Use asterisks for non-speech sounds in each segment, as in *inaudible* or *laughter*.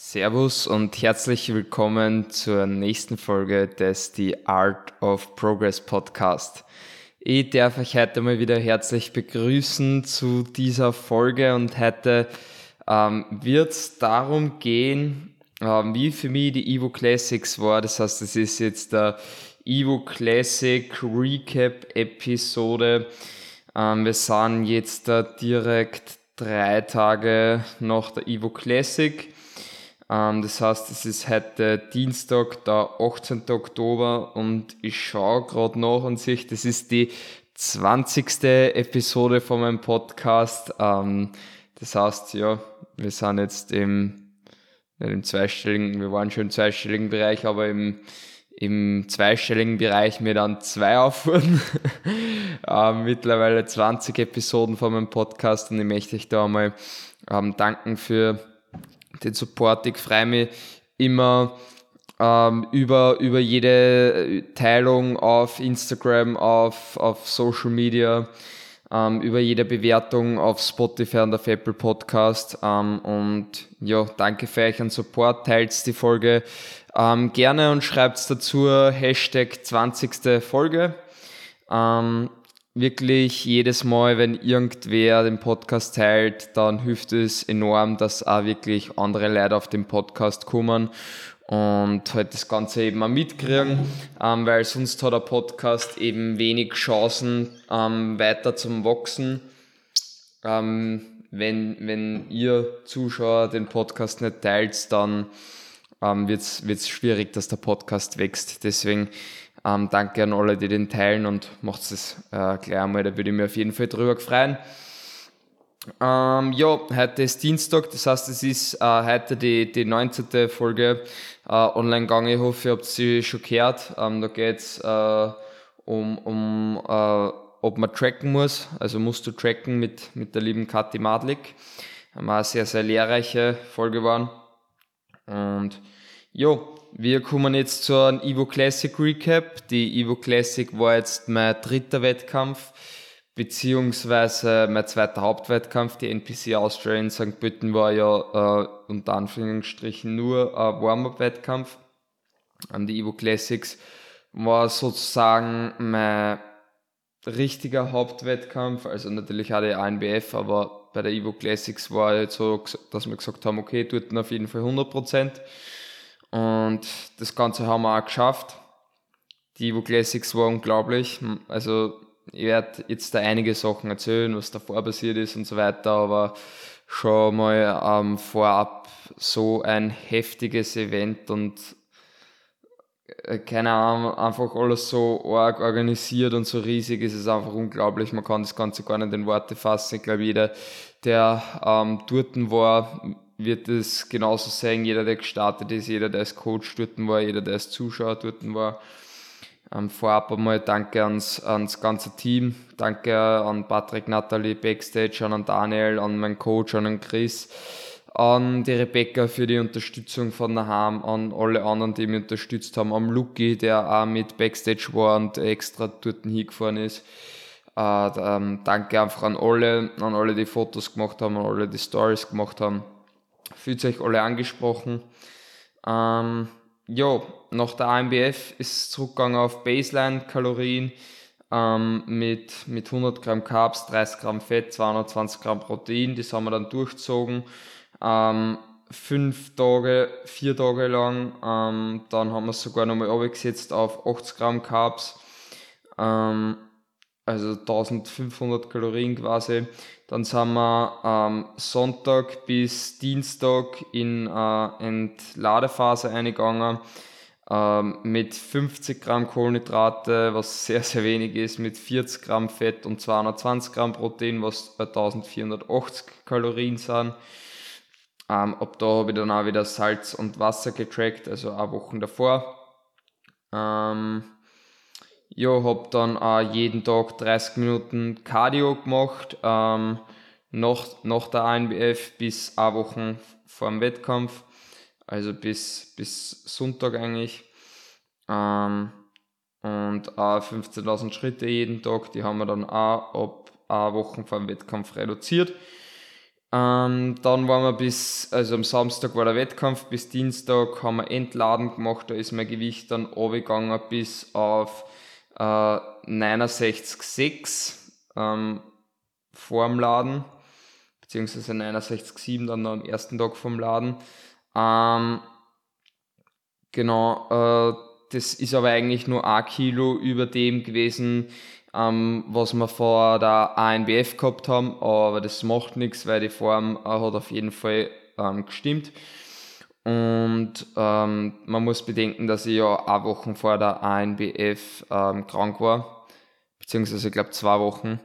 Servus und herzlich willkommen zur nächsten Folge des The Art of Progress Podcast. Ich darf euch heute mal wieder herzlich begrüßen zu dieser Folge und heute ähm, wird es darum gehen, ähm, wie für mich die Evo Classics war. Das heißt, es ist jetzt der Evo Classic Recap Episode. Ähm, wir sind jetzt da direkt drei Tage nach der Evo Classic. Ähm, das heißt, es ist heute Dienstag, der 18. Oktober und ich schaue gerade nach und sehe, das ist die 20. Episode von meinem Podcast. Ähm, das heißt, ja, wir sind jetzt im, nicht im zweistelligen, wir waren schon im zweistelligen Bereich, aber im, im zweistelligen Bereich mir dann zwei aufwurden. *laughs* ähm, mittlerweile 20 Episoden von meinem Podcast und ich möchte euch da einmal danken für den Support. Ich freue mich immer ähm, über, über jede Teilung auf Instagram, auf, auf Social Media, ähm, über jede Bewertung auf Spotify und auf Apple Podcast. Ähm, und ja, danke für euch an Support. Teilt die Folge ähm, gerne und schreibt dazu Hashtag 20. Folge. Ähm, wirklich jedes Mal, wenn irgendwer den Podcast teilt, dann hilft es enorm, dass auch wirklich andere Leute auf den Podcast kommen und halt das Ganze eben auch mitkriegen, ähm, weil sonst hat der Podcast eben wenig Chancen, ähm, weiter zum Wachsen. Ähm, wenn, wenn ihr Zuschauer den Podcast nicht teilt, dann ähm, wird es schwierig, dass der Podcast wächst. Deswegen ähm, danke an alle, die den teilen und macht es äh, gleich einmal, da würde ich mich auf jeden Fall drüber freuen. Ähm, ja, heute ist Dienstag, das heißt, es ist äh, heute die, die 19. Folge äh, online gegangen. Ich hoffe, ihr habt sie schon gehört. Ähm, da geht es äh, um, um äh, ob man tracken muss. Also musst du tracken mit, mit der lieben Kathi Madlik. Haben eine sehr, sehr lehrreiche Folge waren. Und ja, wir kommen jetzt zu einem Evo Classic Recap. Die Evo Classic war jetzt mein dritter Wettkampf, beziehungsweise mein zweiter Hauptwettkampf. Die NPC Austria in St. Pölten war ja äh, unter Anführungsstrichen nur ein Warm-Up-Wettkampf. An die Evo Classics war sozusagen mein richtiger Hauptwettkampf, also natürlich auch die ANBF, aber bei der Evo Classics war jetzt so, dass wir gesagt haben, okay, tut auf jeden Fall 100 Prozent. Und das Ganze haben wir auch geschafft. Die Evo Classics war unglaublich. Also ich werde jetzt da einige Sachen erzählen, was davor passiert ist und so weiter, aber schon mal ähm, vorab so ein heftiges Event und äh, keine Ahnung, einfach alles so arg organisiert und so riesig ist es einfach unglaublich. Man kann das Ganze gar nicht in Worte fassen. Ich glaube, jeder, der ähm, dort war, wird es genauso sein, jeder, der gestartet ist, jeder, der als Coach dort war, jeder, der als Zuschauer dort war. Ähm, vorab einmal danke ans, ans ganze Team, danke an Patrick, Natalie, Backstage, an Daniel, an meinen Coach, an Chris, an die Rebecca für die Unterstützung von daheim, an alle anderen, die mich unterstützt haben, am Luki, der auch mit Backstage war und extra dort hingefahren ist. Äh, ähm, danke einfach an alle, an alle, die Fotos gemacht haben, an alle, die Stories gemacht haben fühlt euch alle angesprochen. Ähm, ja, nach der AMBF ist es zurückgegangen auf Baseline-Kalorien ähm, mit, mit 100 Gramm Carbs, 30 Gramm Fett, 220 Gramm Protein. Das haben wir dann durchgezogen. Ähm, fünf Tage, vier Tage lang. Ähm, dann haben wir es sogar nochmal abgesetzt auf 80 Gramm Carbs. Ähm, also 1500 Kalorien quasi. Dann sind wir ähm, Sonntag bis Dienstag in äh, Entladephase eingegangen ähm, mit 50 Gramm Kohlenhydrate, was sehr, sehr wenig ist, mit 40 Gramm Fett und 220 Gramm Protein, was bei 1480 Kalorien sind. Ähm, ab da habe ich dann auch wieder Salz und Wasser getrackt, also auch Wochen davor. Ähm, ja, habe dann auch jeden Tag 30 Minuten Cardio gemacht, ähm, nach, nach der ANBF bis eine Wochen vor dem Wettkampf, also bis, bis Sonntag eigentlich. Ähm, und auch 15.000 Schritte jeden Tag, die haben wir dann auch ab eine Wochen vor dem Wettkampf reduziert. Ähm, dann waren wir bis, also am Samstag war der Wettkampf, bis Dienstag haben wir Entladen gemacht, da ist mein Gewicht dann runtergegangen bis auf äh, 69,6 ähm, vor dem Laden, beziehungsweise 69,7 dann am ersten Tag vom Laden. Ähm, genau, äh, das ist aber eigentlich nur ein Kilo über dem gewesen, ähm, was wir vor der ANBF gehabt haben, aber das macht nichts, weil die Form äh, hat auf jeden Fall ähm, gestimmt. Und ähm, man muss bedenken, dass ich ja eine Woche vor der ANBF ähm, krank war, beziehungsweise ich glaube zwei Wochen.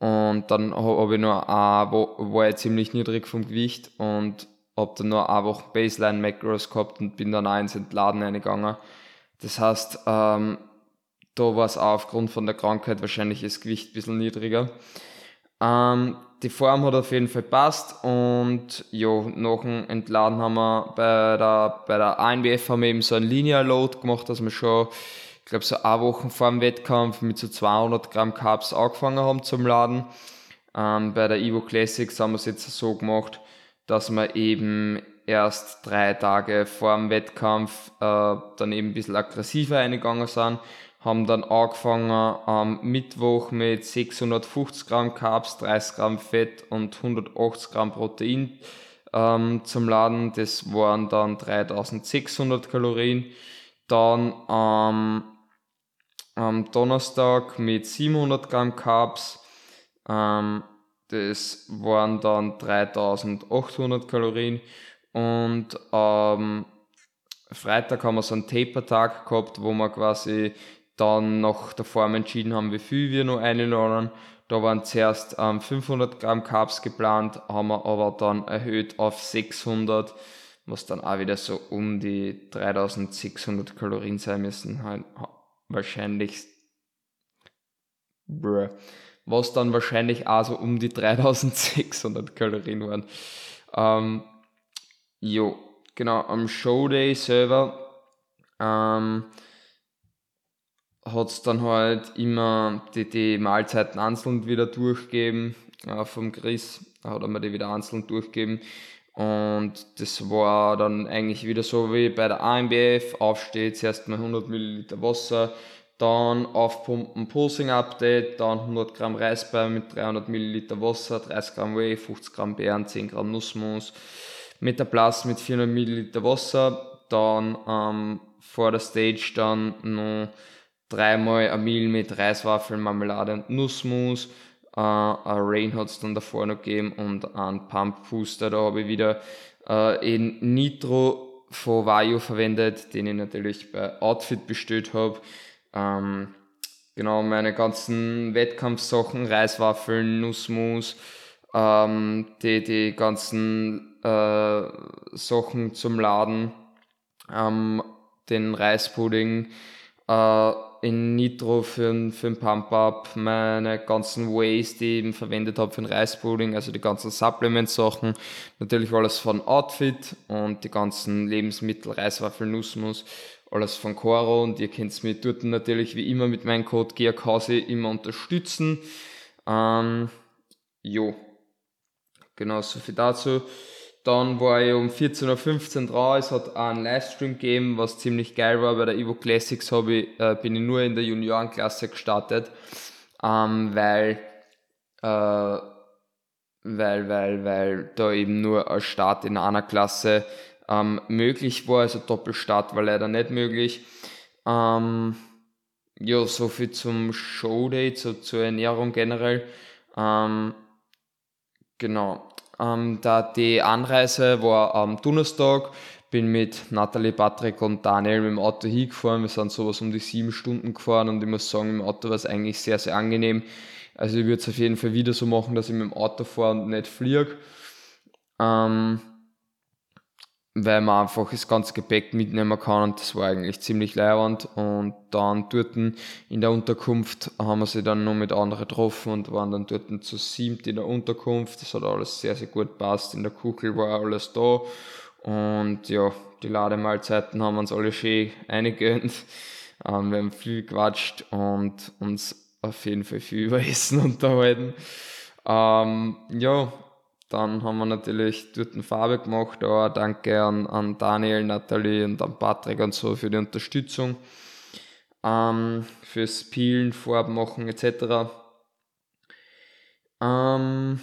Und dann habe ich nur eine war ich ziemlich niedrig vom Gewicht und habe dann nur eine Woche Baseline Macros gehabt und bin dann auch ins Entladen eingegangen. Das heißt, ähm, da war es auch aufgrund von der Krankheit wahrscheinlich das Gewicht ein bisschen niedriger. Ähm, die Form hat auf jeden Fall passt und ja, nach dem Entladen haben wir bei der, bei der ANBF haben wir eben so ein Linear Load gemacht, dass wir schon, ich glaube, so eine Woche vor dem Wettkampf mit so 200 Gramm Carbs angefangen haben zum Laden. Ähm, bei der Evo Classics haben wir es jetzt so gemacht, dass wir eben erst drei Tage vor dem Wettkampf äh, dann eben ein bisschen aggressiver eingegangen sind haben dann angefangen am Mittwoch mit 650 Gramm Carbs, 30 Gramm Fett und 180 Gramm Protein ähm, zum Laden. Das waren dann 3600 Kalorien. Dann ähm, am Donnerstag mit 700 Gramm Carbs. Ähm, das waren dann 3800 Kalorien. Und am Freitag haben wir so einen Taper-Tag gehabt, wo wir quasi dann nach der Form entschieden haben, wie viel wir noch einladen. Da waren zuerst ähm, 500 Gramm Carbs geplant, haben wir aber dann erhöht auf 600, was dann auch wieder so um die 3600 Kalorien sein müssen. Halt, wahrscheinlich, bruh, was dann wahrscheinlich auch so um die 3600 Kalorien waren. Ähm, jo, genau, am Showday selber ähm, hat es dann halt immer die, die Mahlzeiten einzeln wieder durchgeben äh, vom Chris, hat er mir die wieder einzeln durchgeben. Und das war dann eigentlich wieder so wie bei der AMBF, aufsteht, zuerst mal 100 Milliliter Wasser, dann aufpumpen Pulsing Update, dann 100 Gramm Reisbein mit 300 Milliliter Wasser, 30 Gramm Whey, 50 Gramm Beeren, 10 Gramm Nussmus, Metaplas mit 400 Milliliter Wasser, dann ähm, vor der Stage dann noch dreimal ein Meal mit Reiswaffeln, Marmelade und Nussmus. Uh, ein Rain hat es dann davor noch gegeben und ein Pump Booster. Da habe ich wieder uh, in Nitro von Vajo verwendet, den ich natürlich bei Outfit bestellt habe. Ähm, genau, meine ganzen Wettkampfsachen, Reiswaffeln, Nussmus, ähm, die, die ganzen uh, Sachen zum Laden, um, den Reispudding, in Nitro für, für den Pump-Up, meine ganzen Ways, die ich eben verwendet habe für den Reispudding, also die ganzen Supplement-Sachen, natürlich alles von Outfit und die ganzen Lebensmittel, Reiswaffel, Nussmus, alles von Coro und ihr könnt mich dort natürlich wie immer mit meinem Code GEAKHAUSE immer unterstützen. Ähm, jo, genau so viel dazu. Dann war ich um 14.15 Uhr dran, es hat einen Livestream gegeben, was ziemlich geil war. Bei der Evo Classics ich, äh, bin ich nur in der Juniorenklasse gestartet, ähm, weil, äh, weil, weil, weil da eben nur ein Start in einer Klasse ähm, möglich war, also Doppelstart war leider nicht möglich. Ähm, ja, so zum Showday, zu, zur Ernährung generell. Ähm, genau. Ähm, da die Anreise war am Donnerstag, bin mit Nathalie, Patrick und Daniel mit dem Auto hingefahren. Wir sind sowas um die sieben Stunden gefahren und ich muss sagen, im Auto war es eigentlich sehr, sehr angenehm. Also ich würde es auf jeden Fall wieder so machen, dass ich mit dem Auto fahre und nicht fliege. Ähm, weil man einfach das ganze Gepäck mitnehmen kann und das war eigentlich ziemlich leibend. Und dann dort in der Unterkunft haben wir sie dann noch mit anderen getroffen und waren dann dort zu siebt in der Unterkunft. Das hat alles sehr, sehr gut passt. In der Kuchel war alles da. Und ja, die Lademahlzeiten haben uns alle schön eingegönnt. *laughs* Ähm, wir haben viel gequatscht und uns auf jeden Fall viel *laughs* über Essen unterhalten. Ähm, ja, dann haben wir natürlich dort eine Farbe gemacht. Auch danke an, an Daniel, Nathalie und an Patrick und so für die Unterstützung. Ähm, fürs Peelen, Farben machen etc. Ähm,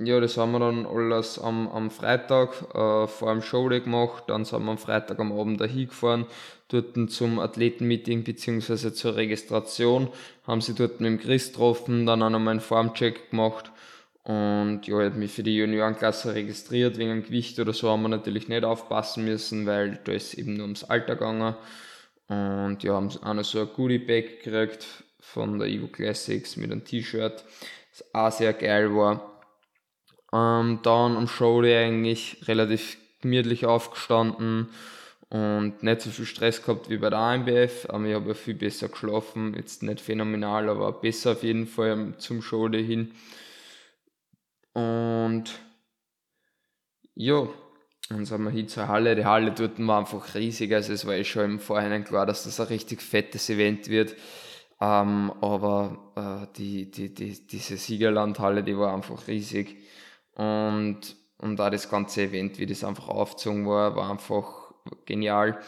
ja, das haben wir dann alles am, am Freitag äh, vor dem Showday gemacht. Dann sind wir am Freitag am Abend dahin gefahren, dort zum Athletenmeeting bzw. zur Registration. Haben sie dort mit dem Chris getroffen, dann auch noch einen Formcheck gemacht. Und ja, ich habe mich für die Juniorenklasse registriert. Wegen dem Gewicht oder so haben wir natürlich nicht aufpassen müssen, weil da ist eben nur ums Alter gegangen. Und ja, haben auch noch so ein Goodie Bag gekriegt von der Evo Classics mit einem T-Shirt, das auch sehr geil war. Ähm, dann am Showday eigentlich relativ gemütlich aufgestanden und nicht so viel Stress gehabt wie bei der AMBF. Aber ich habe ja viel besser geschlafen. Jetzt nicht phänomenal, aber besser auf jeden Fall zum Showday hin. Und ja, dann sind wir hin zur Halle. Die Halle dort war einfach riesig. Also es war eh schon im Vorhinein klar, dass das ein richtig fettes Event wird. Ähm, aber äh, die, die, die, diese Siegerlandhalle, die war einfach riesig. Und, und auch das ganze Event, wie das einfach aufgezogen war, war einfach genial.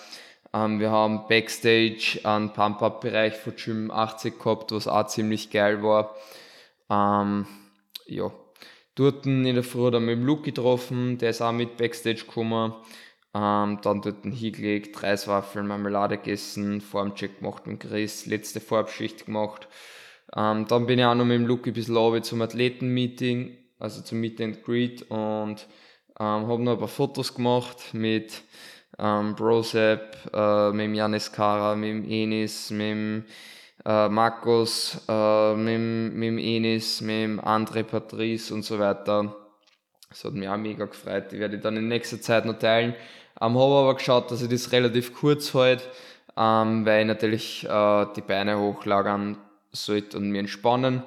Ähm, wir haben Backstage einen Pump-Up-Bereich von Gym 80 gehabt, was auch ziemlich geil war. Ähm, ja, dort in der Früh dann mit dem Luke getroffen, der ist auch mit Backstage gekommen. Ähm, dann dort hingelegt, Reiswaffeln, Marmelade gegessen, Formcheck gemacht mit Chris, letzte Farbschicht gemacht. Ähm, dann bin ich auch noch mit dem Luke ein bisschen zum Athletenmeeting also zum Meet and Greet und ähm, habe noch ein paar Fotos gemacht mit ähm, Brosep, äh, mit Janis Kara, mit Enis, mit äh, Markus, äh, mit, mit Enis, mit André Patrice und so weiter. Das hat mich auch mega gefreut. Die werde ich dann in nächster Zeit noch teilen. Ähm, habe aber geschaut, dass ich das relativ kurz halte, ähm, weil ich natürlich äh, die Beine hochlagern sollte und mir entspannen.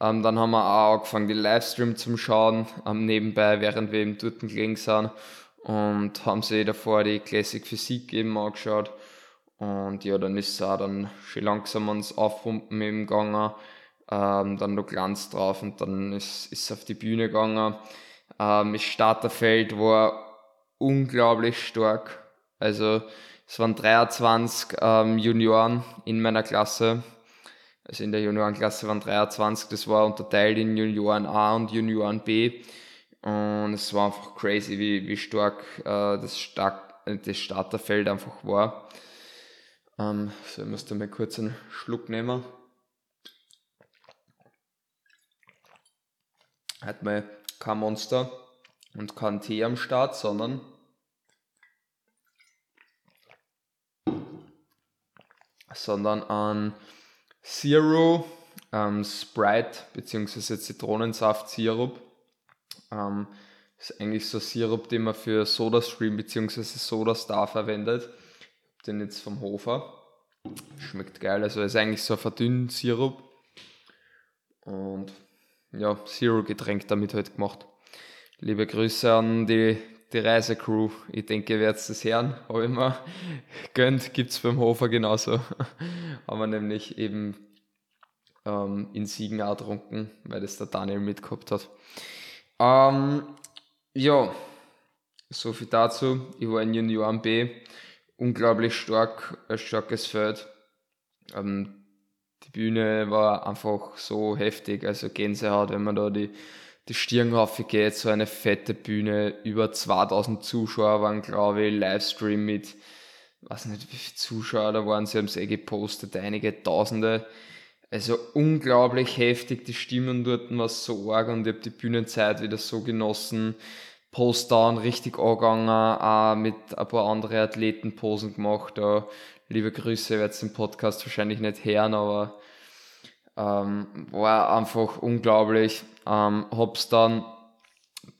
Ähm, dann haben wir auch angefangen, die Livestream zu schauen, ähm, nebenbei, während wir eben dort gelegen sind. Und haben sie davor die Classic Physik eben angeschaut. Und ja, dann ist es auch dann schon langsam ans Aufpumpen eben gegangen. Ähm, dann noch Glanz drauf und dann ist es auf die Bühne gegangen. Ähm, das Starterfeld war unglaublich stark. Also es waren 23 ähm, Junioren in meiner Klasse also in der Juniorenklasse waren 23, das war unterteilt in Junioren A und Junioren B. Und es war einfach crazy, wie, wie stark äh, das, stark, das Starterfeld einfach war. Ähm, so, ich musste mal kurz einen Schluck nehmen. Hat mal kein Monster und kein Tee am Start, sondern sondern an Zero, ähm, Sprite bzw. Zitronensaft-Sirup. Ähm, ist eigentlich so Sirup, den man für SodaStream bzw. SodaStar verwendet. Den jetzt vom Hofer. Schmeckt geil, also ist eigentlich so ein verdünnt Sirup. Und ja, Zero-Getränk damit halt gemacht. Liebe Grüße an die, die Reisecrew. Ich denke, ihr werdet es hören. Habe ich mir *laughs* gönnt, gibt es beim Hofer genauso. *laughs* haben wir nämlich eben ähm, in Siegen auch getrunken, weil das der Daniel mitgehabt hat. Ähm, ja, so viel dazu. Ich war in Junioren B. Unglaublich stark, ein starkes Feld. Ähm, die Bühne war einfach so heftig, also Gänsehaut, wenn man da die, die Stirn geht, so eine fette Bühne, über 2000 Zuschauer waren, glaube ich, Livestream mit weiß nicht, wie viele Zuschauer da waren, sie haben es eh gepostet, einige Tausende. Also unglaublich heftig, die Stimmen dort war so arg und ich habe die Bühnenzeit wieder so genossen. Post-Down richtig angegangen, auch mit ein paar anderen Athleten Posen gemacht. Da, liebe Grüße, ihr werdet den Podcast wahrscheinlich nicht hören, aber ähm, war einfach unglaublich. Ähm, hab's dann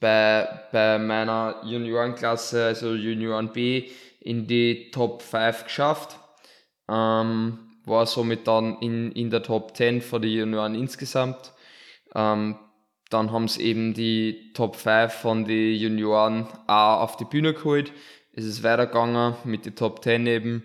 bei, bei meiner Juniorenklasse, also Junioren B, in die Top 5 geschafft. Ähm, war somit dann in, in der Top 10 von den Junioren insgesamt. Ähm, dann haben sie eben die Top 5 von den Junioren auch auf die Bühne geholt. Es ist weitergegangen mit den Top 10 eben.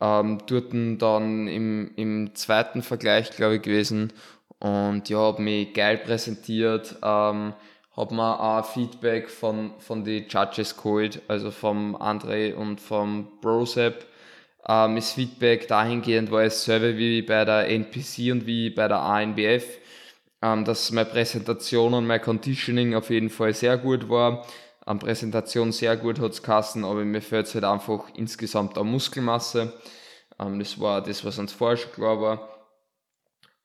Ähm, dort dann im, im zweiten Vergleich, glaube ich, gewesen. Und ja, habe mich geil präsentiert. Ähm, habe mir auch Feedback von, von den Judges geholt, also vom André und vom Brosep. Ähm, das Feedback dahingehend war dasselbe wie bei der NPC und wie bei der ANBF, ähm, dass meine Präsentation und mein Conditioning auf jeden Fall sehr gut war. An Präsentation sehr gut hat es kassen, aber mir fehlt es halt einfach insgesamt an Muskelmasse. Ähm, das war das, was uns vorher schon klar war.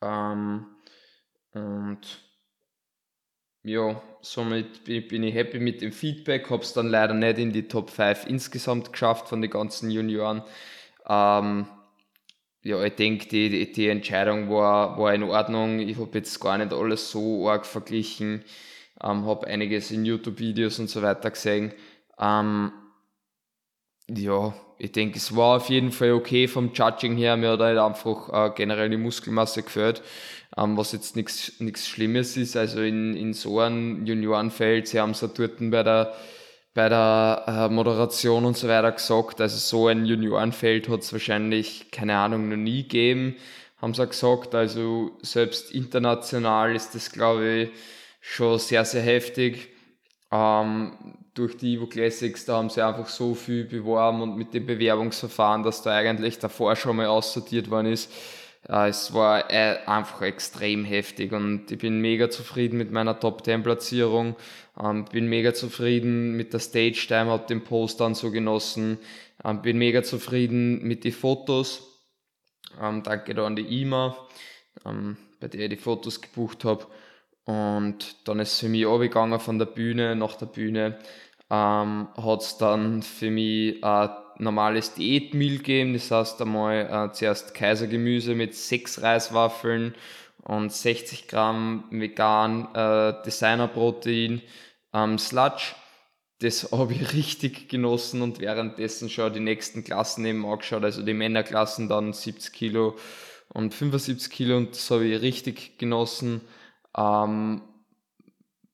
Ähm, und ja, somit bin ich happy mit dem Feedback, habe es dann leider nicht in die Top 5 insgesamt geschafft von den ganzen Junioren. Ähm, ja, ich denke, die, die, Entscheidung war, war in Ordnung. Ich habe jetzt gar nicht alles so arg verglichen, ähm, habe einiges in YouTube-Videos und so weiter gesehen. Ähm, ja, ich denke, es war auf jeden Fall okay vom Judging her. Mir hat halt einfach äh, generell die Muskelmasse gefällt, ähm, was jetzt nichts Schlimmes ist. Also in, in so einem Juniorenfeld, sie haben es ja dort bei der, bei der äh, Moderation und so weiter gesagt, also so ein Juniorenfeld hat es wahrscheinlich, keine Ahnung, noch nie gegeben, haben sie auch gesagt. Also selbst international ist das, glaube ich, schon sehr, sehr heftig. Ähm, durch die Evo Classics, da haben sie einfach so viel beworben und mit dem Bewerbungsverfahren, dass da eigentlich davor schon mal aussortiert worden ist. Äh, es war äh, einfach extrem heftig und ich bin mega zufrieden mit meiner Top 10 Platzierung. Ähm, bin mega zufrieden mit der Stage Time, hab den Post dann so genossen. Ähm, bin mega zufrieden mit den Fotos. Ähm, danke da an die IMA, bei der ich die Fotos gebucht habe. Und dann ist es für mich abgegangen von der Bühne nach der Bühne hat es dann für mich ein normales Diätmeal gegeben. Das heißt einmal äh, zuerst Kaisergemüse mit sechs Reiswaffeln und 60 Gramm vegan äh, Designerprotein ähm, Sludge. Das *laughs* habe ich richtig genossen und währenddessen schon die nächsten Klassen eben angeschaut. Also die Männerklassen dann 70 Kilo und 75 Kilo und das habe ich richtig genossen. Ähm,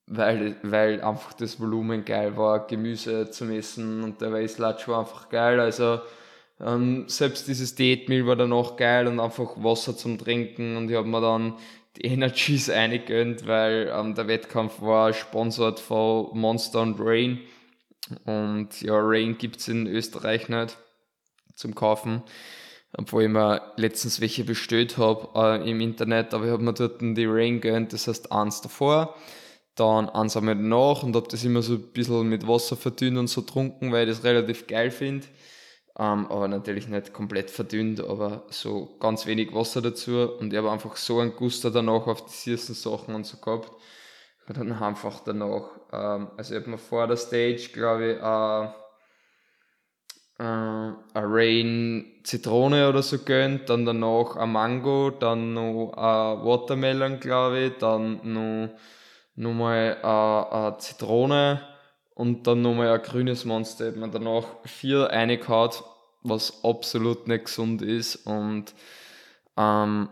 weil, weil einfach das Volumen geil war, Gemüse zu essen und der Weißlatsch war einfach geil. Also ähm, selbst dieses Diätmeal war dann auch geil und einfach Wasser zum Trinken und ich habe mir dann die *laughs* Energies eingegönnt, weil ähm, der Wettkampf war sponsert von Monster und Rain und ja, Rain gibt es in Österreich nicht zum Kaufen obwohl ich mir letztens welche bestellt habe äh, im Internet, aber ich habe mir dort die Rain gönnt, das heißt eins davor dann eins einmal danach und habe das immer so ein bisschen mit Wasser verdünnt und so trunken, weil ich das relativ geil finde. Ähm, aber natürlich nicht komplett verdünnt, aber so ganz wenig Wasser dazu und ich habe einfach so einen Guster danach auf die süßen Sachen und so gehabt. Und dann einfach danach, ähm, also ich habe mir vor der Stage, glaube ich, äh, äh, eine Rain Zitrone oder so gönnt, dann danach ein Mango, dann noch ein Watermelon, glaube ich, dann noch nochmal eine, Zitrone und dann nochmal ein grünes Monster. Ich habe danach vier reingehauen, was absolut nicht gesund ist und ähm,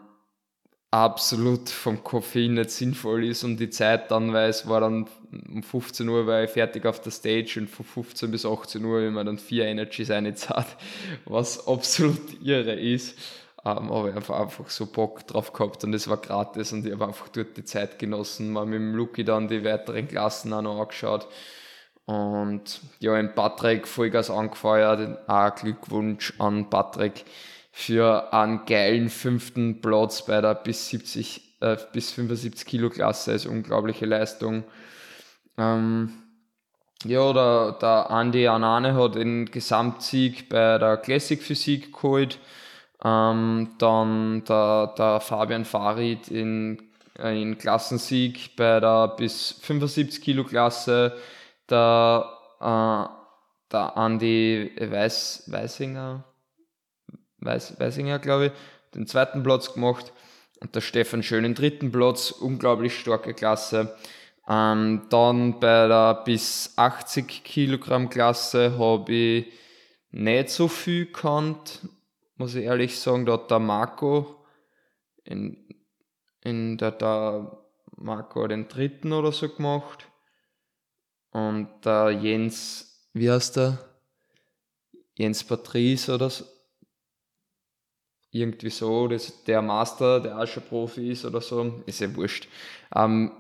absolut vom Koffein nicht sinnvoll ist und die Zeit dann, weil es war dann um 15 Uhr war ich fertig auf der Stage und von 15 bis 18 Uhr ich mir dann vier Energies eingezahlt, *laughs* was absolut irre ist. Ähm, aber ich einfach, einfach so Bock drauf gehabt und es war gratis und ich habe einfach dort die Zeit genossen, mal mit dem Luki dann die weiteren Klassen auch noch angeschaut. Und ja, in Patrick Vollgas angefeuert. Auch Glückwunsch an Patrick für einen geilen fünften Platz bei der bis 70 äh, bis 75 Kilo Klasse. Also unglaubliche Leistung. Ähm, ja, der, der Andy Anane hat den Gesamtsieg bei der Classic Physik geholt. Ähm, dann der, der Fabian Farid in, in Klassensieg bei der bis 75 Kilo Klasse, der, äh, der Andi Weiß, Weissinger, Weiß, Weissinger, glaube ich, den zweiten Platz gemacht. Und der Stefan Schön den dritten Platz, unglaublich starke Klasse. Ähm, dann bei der bis 80 Kilogramm Klasse habe ich nicht so viel gekannt, muss ich ehrlich sagen, da hat der Marco in, in der, der Marco den dritten oder so gemacht. Und der Jens, wie heißt der? Jens Patrice oder so. Irgendwie so, das, der Master, der auch schon Profi ist oder so, ist ja wurscht. Ähm,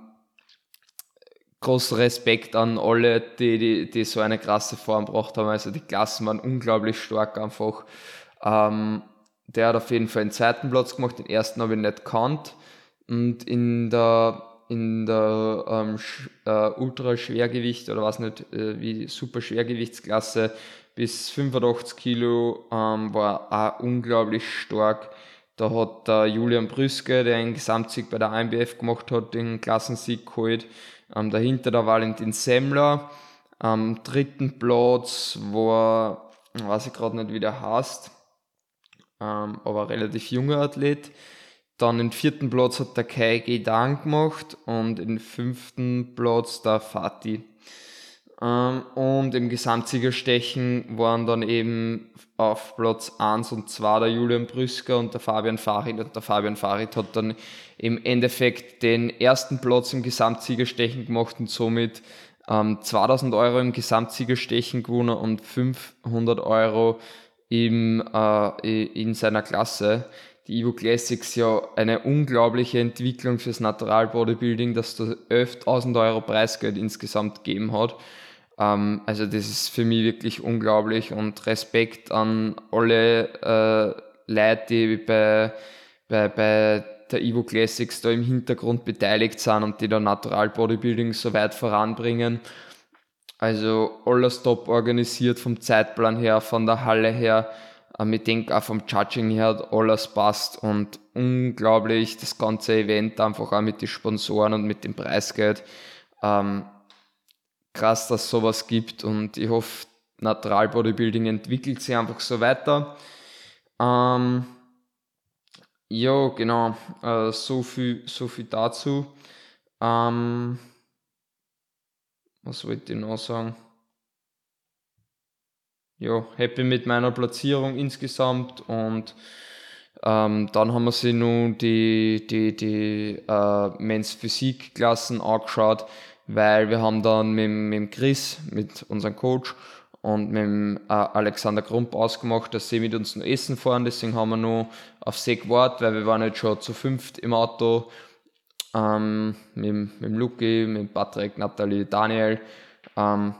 großen Respekt an alle, die, die, die so eine krasse Form gebracht haben. Also die Klassen waren unglaublich stark einfach. Ähm, der hat auf jeden Fall den zweiten Platz gemacht, den ersten habe ich nicht gekannt. Und in der, in der ähm, äh, Ultraschwergewicht oder was nicht, äh, wie Superschwergewichtsklasse bis 85 Kilo ähm, war auch unglaublich stark. Da hat der Julian Brüske, der einen Gesamtsieg bei der AMBF gemacht hat, den Klassensieg geholt. Ähm, dahinter der Valentin Semmler. Am dritten Platz war, weiß ich gerade nicht, wie der heißt, ähm, aber relativ junger Athlet. Dann den vierten Platz hat der Kai Gedan gemacht und den fünften Platz der Fatih. Ähm, und im Gesamtsiegerstechen waren dann eben auf Platz 1 und 2 der Julian Brüsker und der Fabian Farid. Und der Fabian Farid hat dann im Endeffekt den ersten Platz im Gesamtsiegerstechen gemacht und somit ähm, 2000 Euro im Gesamtsiegerstechen gewonnen und 500 Euro im, äh, in seiner Klasse. Die Evo Classics ja eine unglaubliche Entwicklung fürs Natural Bodybuilding, dass da 11.000 Euro Preisgeld insgesamt gegeben hat. Ähm, also das ist für mich wirklich unglaublich und Respekt an alle äh, Leute, die bei, bei, bei der Evo Classics da im Hintergrund beteiligt sind und die da Natural Bodybuilding so weit voranbringen. Also alles top organisiert vom Zeitplan her, von der Halle her. Ähm, ich denke auch vom Judging her hat alles passt und unglaublich das ganze Event einfach auch mit den Sponsoren und mit dem Preisgeld. Ähm, krass, dass es sowas gibt und ich hoffe, Natural Bodybuilding entwickelt sich einfach so weiter. Ähm, ja, genau, äh, so, viel, so viel dazu. Ähm, was wollte ich noch sagen? Ja, happy mit meiner Platzierung insgesamt und ähm, dann haben wir sich nun die, die, die äh, Men's Physik-Klassen angeschaut weil wir haben dann mit, mit Chris, mit unserem Coach und mit äh, Alexander Grump ausgemacht, dass sie mit uns noch essen fahren. Deswegen haben wir noch auf See gewartet, weil wir waren jetzt schon zu fünft im Auto. Ähm, mit, mit Luki, mit Patrick, Nathalie, Daniel. Ähm,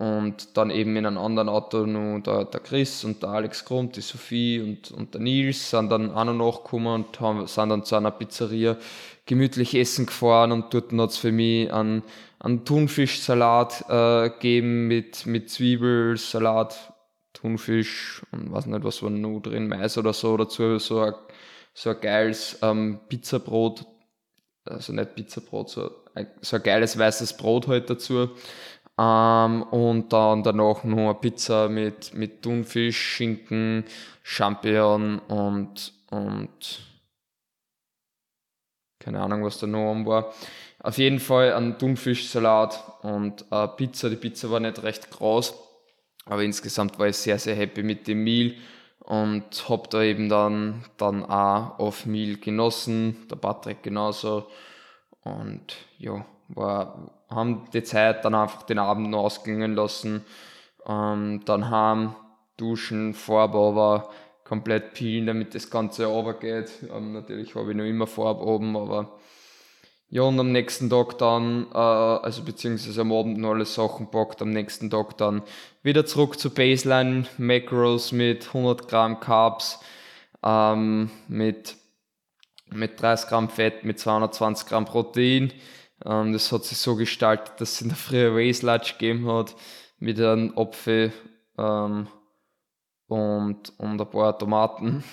und dann eben in einem anderen Auto noch der, der Chris und der Alex Grund, die Sophie und, und der Nils sind dann auch noch nachgekommen und haben, sind dann zu einer Pizzeria gemütlich essen gefahren und dort hat es für mich einen, einen Thunfischsalat äh, gegeben mit, mit Zwiebelsalat, Thunfisch und weiß nicht, was war noch drin, Mais oder so dazu, so ein, so ein geiles ähm, Pizzabrot, also nicht Pizzabrot, so ein, so ein geiles weißes Brot halt dazu ähm, und dann danach noch eine Pizza mit, mit Thunfisch, Schinken, Champignon und, und keine Ahnung, was da noch war. Auf jeden Fall ein Thunfischsalat und eine Pizza. Die Pizza war nicht recht groß, aber insgesamt war ich sehr, sehr happy mit dem Meal und habe da eben dann, dann auch auf Meal genossen, der Patrick genauso. Und ja, war, haben die Zeit dann einfach den Abend noch ausklingen lassen. Ähm, dann haben duschen, Farbe aber komplett peelen, damit das Ganze runtergeht. Ähm, natürlich habe ich noch immer Farbe oben, aber ja, und am nächsten Tag dann, äh, also beziehungsweise am Abend noch alle Sachen packt, am nächsten Tag dann wieder zurück zu Baseline Macros mit 100 Gramm Carbs, ähm, mit, mit 30 Gramm Fett, mit 220 Gramm Protein ähm, das hat sich so gestaltet, dass es in der Früh Race Lunch gegeben hat mit einem Apfel ähm, und, und ein paar Tomaten.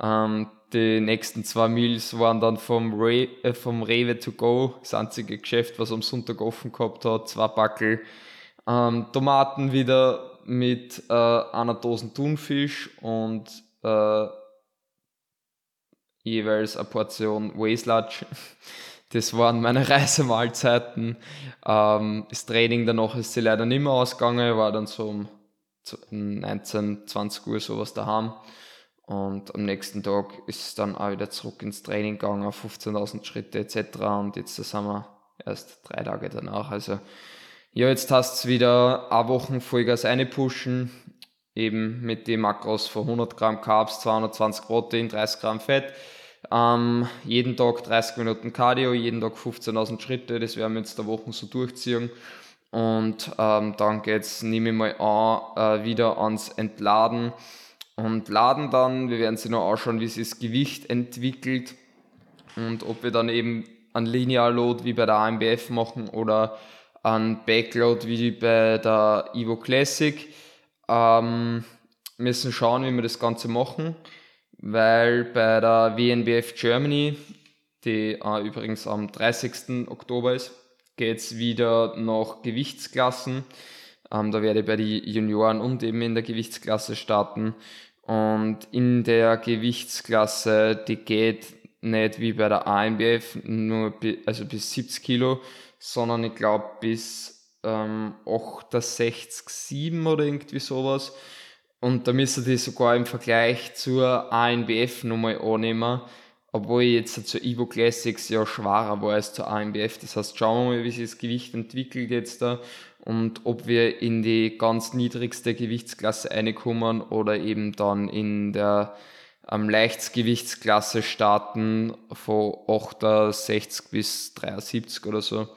Ähm, die nächsten zwei Meals waren dann vom, Re äh, vom Rewe to go, das einzige Geschäft, was am Sonntag offen gehabt hat, zwei Backel. Ähm, Tomaten wieder mit äh, einer Dose Thunfisch und äh, jeweils eine Portion Waisludge. *laughs* Das waren meine *laughs* Reisemahlzeiten. Ähm, das Training danach ist sie leider nicht mehr ausgegangen, war dann so um 19, 20 Uhr sowas daheim. Und am nächsten Tag ist es dann auch wieder zurück ins Training gegangen, auf 15.000 Schritte etc. Und jetzt sind wir erst drei Tage danach. Also ja, jetzt hast du wieder eine Woche Vollgas pushen, eben mit den Makros von 100 Gramm Carbs, 220 Protein, 30 Gramm Fett Ähm, jeden Tag 30 Minuten Cardio, jeden Tag 15.000 Schritte, das werden wir jetzt der Woche so durchziehen. Und ähm, dann geht's, nehme ich mal an, äh, wieder ans Entladen und laden dann. Wir werden sie noch anschauen, wie sich das Gewicht entwickelt und ob wir dann eben ein Linear Load wie bei der AMBF machen oder ein Backload wie bei der Evo Classic. Ähm, müssen schauen, wie wir das Ganze machen, weil bei der WNBF Germany, die äh, übrigens am 30. Oktober ist, geht es wieder nach Gewichtsklassen. Ähm, da werde ich bei den Junioren und eben in der Gewichtsklasse starten. Und in der Gewichtsklasse, die geht nicht wie bei der AMBF, nur bis, also bis 70 Kilo, sondern ich glaube bis ähm, 68, 7 oder irgendwie sowas. Und da müsste die sogar im Vergleich zur ANBF nochmal annehmen, obwohl ich jetzt zur Evo Classics ja schwerer war als zur ANBF. Das heißt, schauen wir mal, wie sich das Gewicht entwickelt jetzt da und ob wir in die ganz niedrigste Gewichtsklasse reinkommen oder eben dann in der ähm, Leichtgewichtsklasse starten von 68 bis 73 oder so.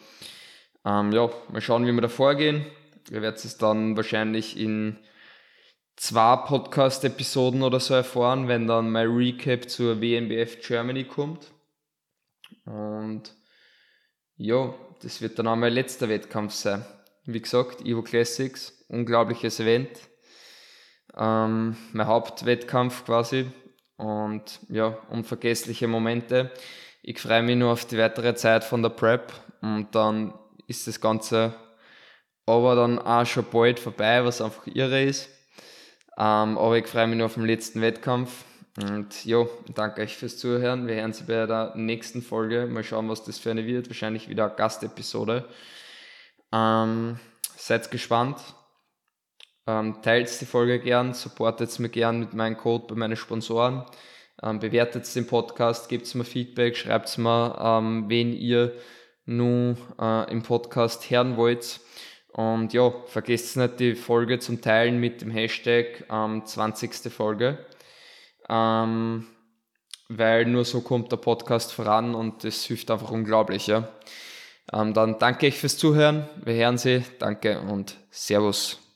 Ähm, ja, mal schauen, wie wir da vorgehen. Wir werden es dann wahrscheinlich in zwei Podcast-Episoden oder so erfahren, wenn dann mein Recap zur WNBF Germany kommt. Und ja, das wird dann auch mein letzter Wettkampf sein. Wie gesagt, Evo Classics, unglaubliches Event. Ähm, mein Hauptwettkampf quasi. Und ja, unvergessliche Momente. Ich freue mich nur auf die weitere Zeit von der Prep und dann ist das Ganze aber dann auch schon bald vorbei, was einfach irre ist. Ähm, aber ich freue mich nur auf den letzten Wettkampf. Und ja, danke euch fürs Zuhören. Wir hören Sie bei der nächsten Folge. Mal schauen, was das für eine wird. Wahrscheinlich wieder eine Gastepisode. Ähm, seid gespannt. Ähm, teilt die Folge gern, supportet mir gern mit meinem Code bei meinen Sponsoren. Ähm, bewertet den Podcast, gebt mir Feedback, schreibt mir, ähm, wen ihr nun äh, im Podcast hören wollt. Und ja, vergesst nicht die Folge zum Teilen mit dem Hashtag ähm, 20. Folge. Ähm, weil nur so kommt der Podcast voran und das hilft einfach unglaublich. Ja. Ähm, dann danke ich fürs Zuhören. Wir hören Sie. Danke und Servus.